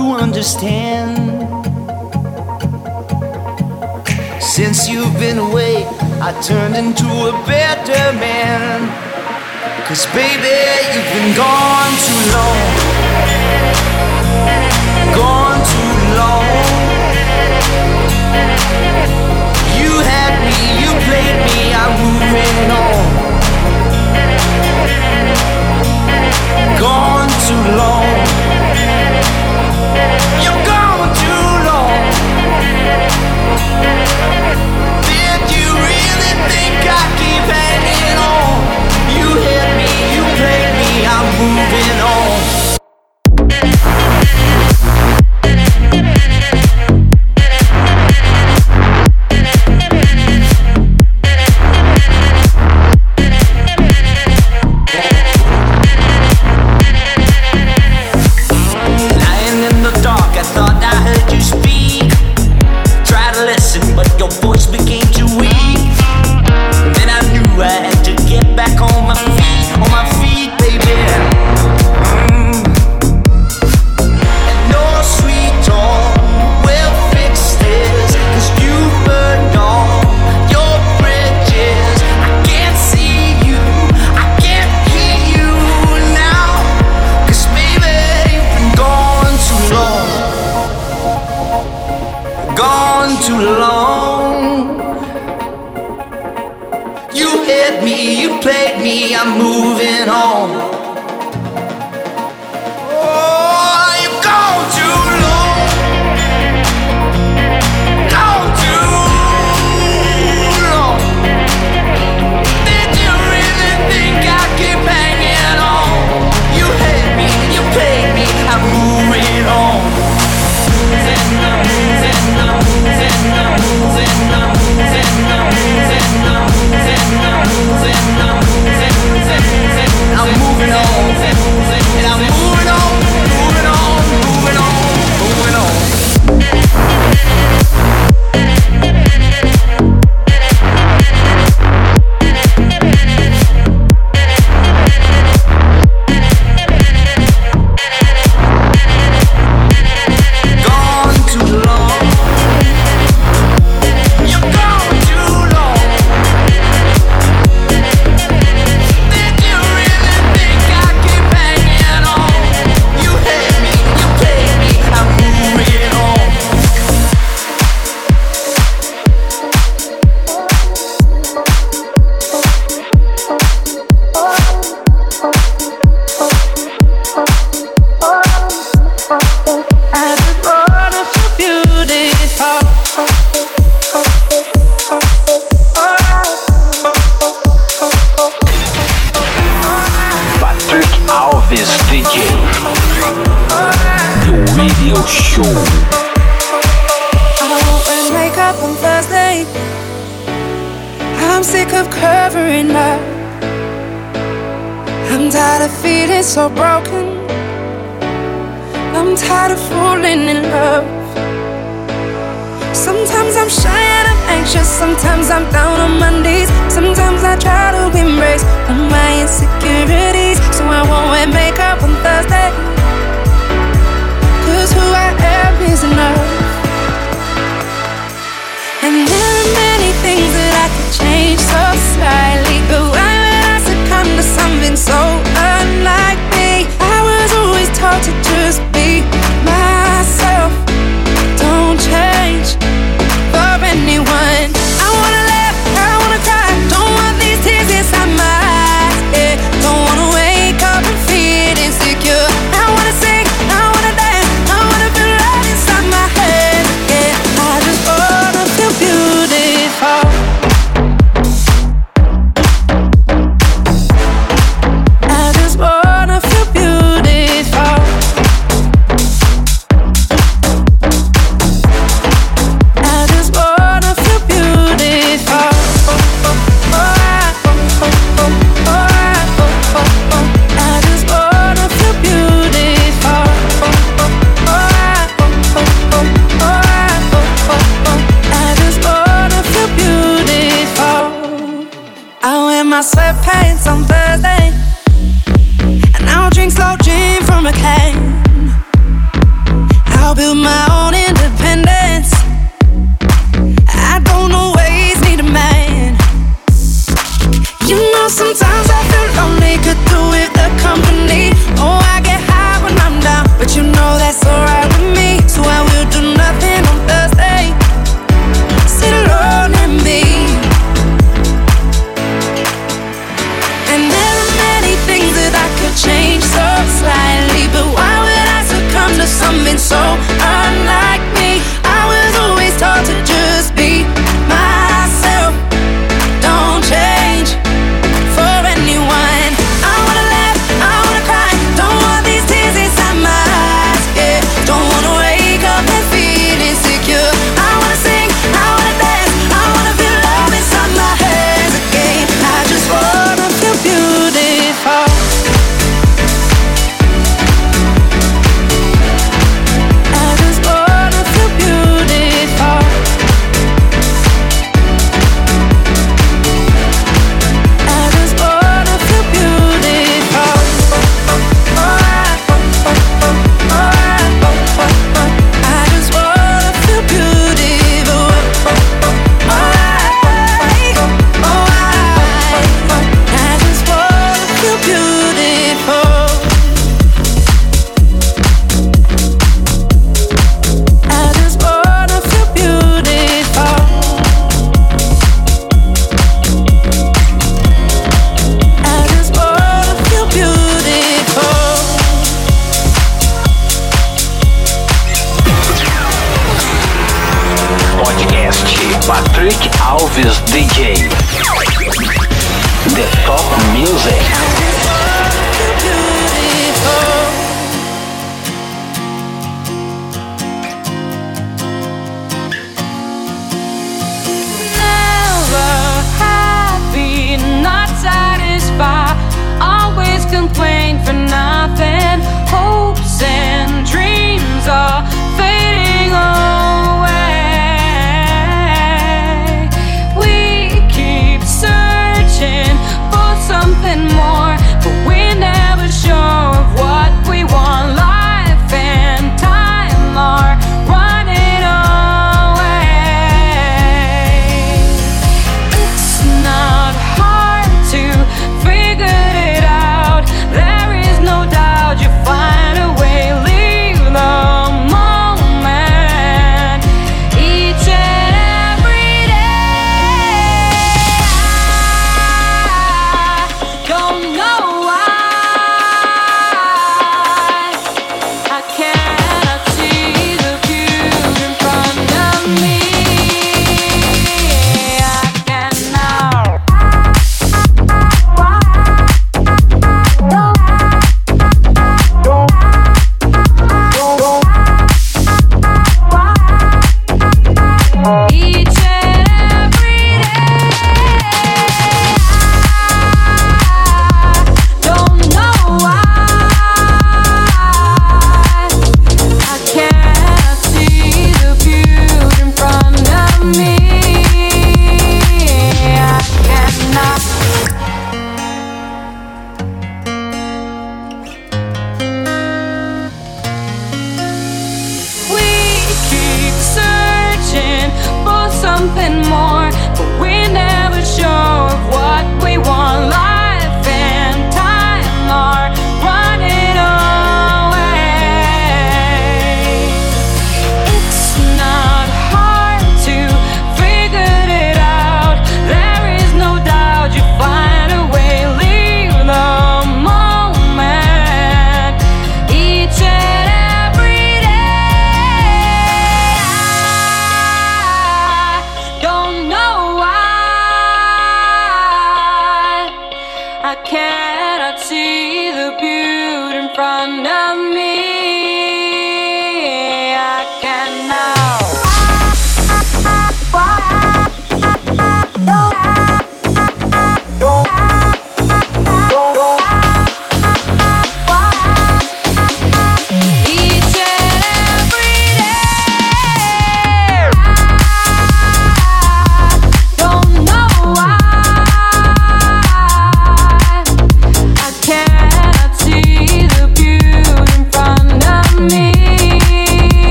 you understand. Since you've been away, I turned into a better man. Cause baby, you've been gone too long. Gone too long. You had me, you played me, I'm moving on. Gone move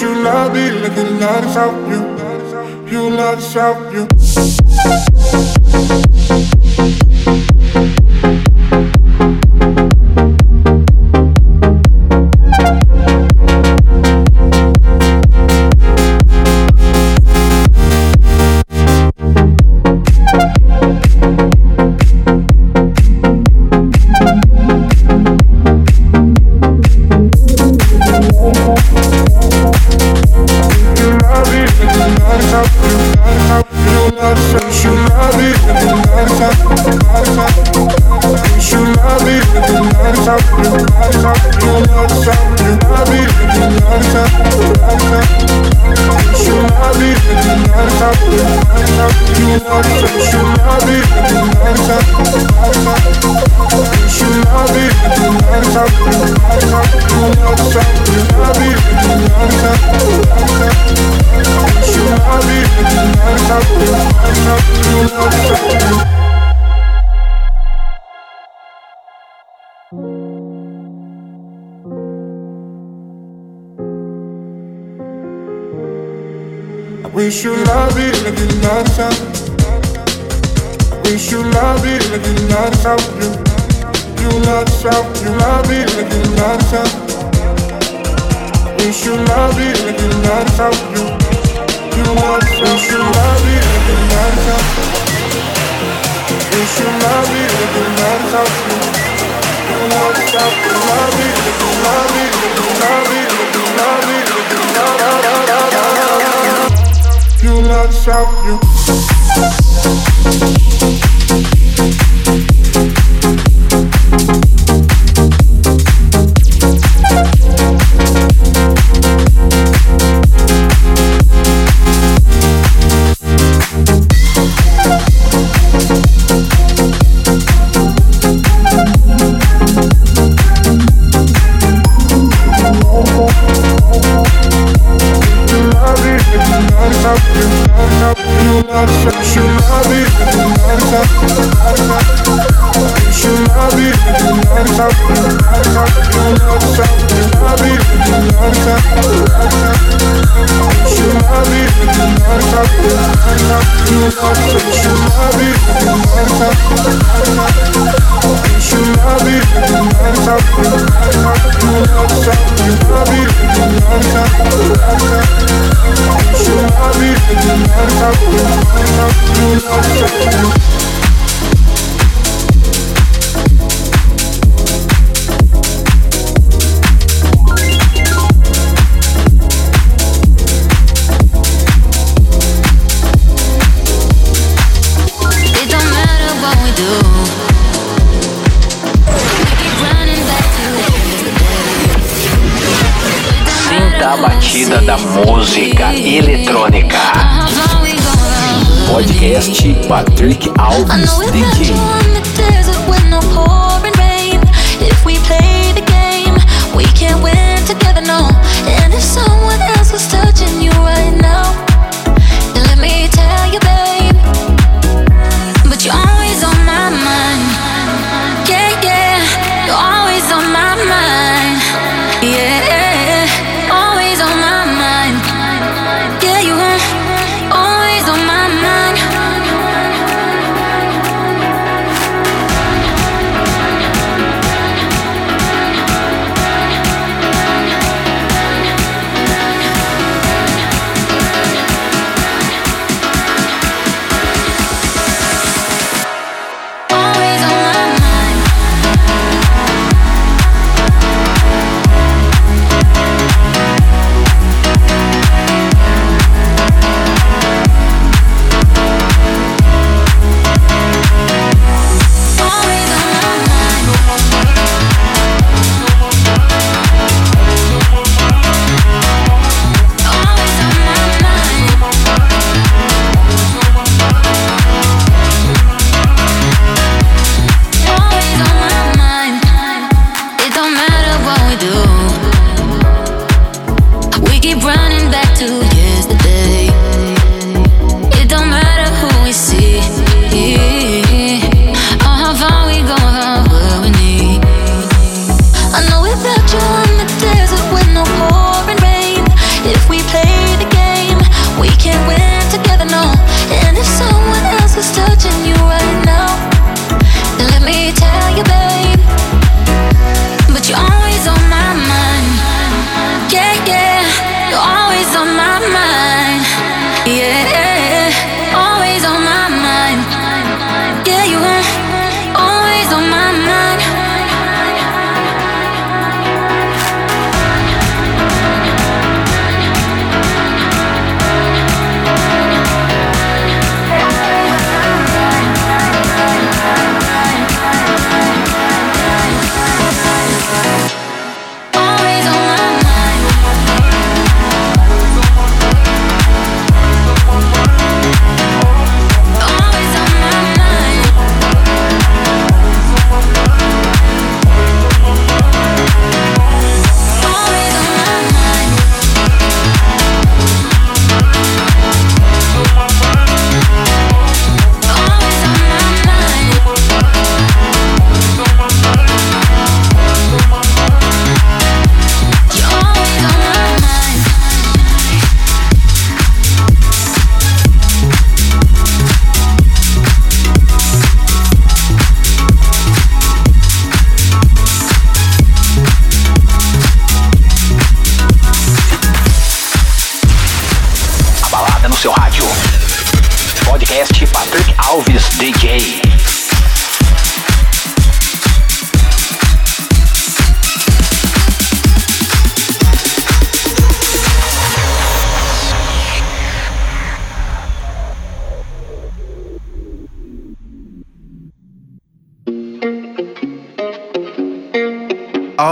We should not be looking at yourself. You, you love yourself. You. Wish you love it like you not sound. Wish you love it like you not sound. You, not sound. You love it like you not sound. Wish you love it like you not sound. You, not wish you love it like you not sound. Wish you love it like you not sound. You, sound. You love it like you love it like you love it like you love it you not shout you batida da música eletrônica. Podcast Patrick Alves DJ. Together, no. And if someone else was touching you right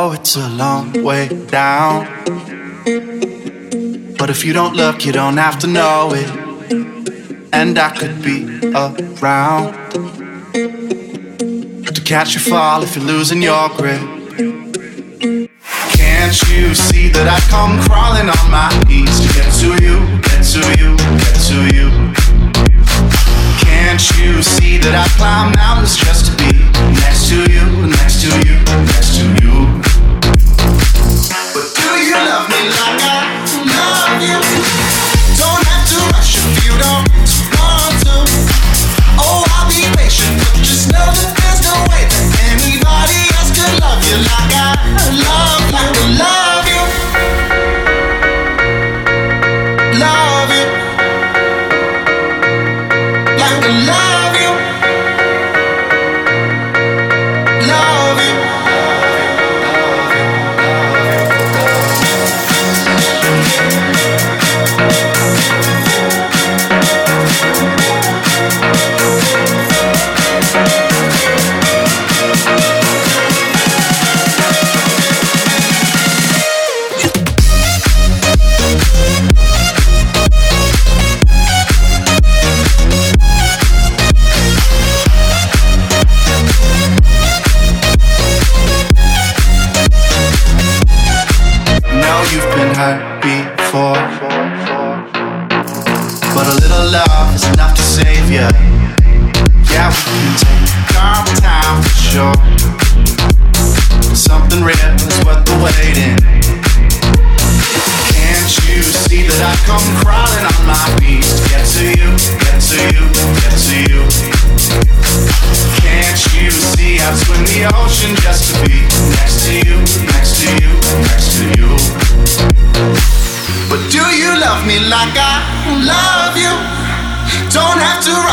Oh, it's a long way down. But if you don't look, you don't have to know it. And I could be around to catch you fall if you're losing your grip. Can't you see that I come crawling on my knees to get to you, get to you, get to you? Can't you see that I climb mountains just to be next to you, next to you, next to you?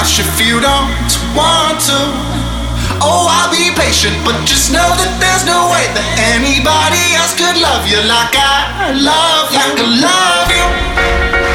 Rush if you don't want to. Oh, I'll be patient, but just know that there's no way that anybody else could love you like I love, like I love you.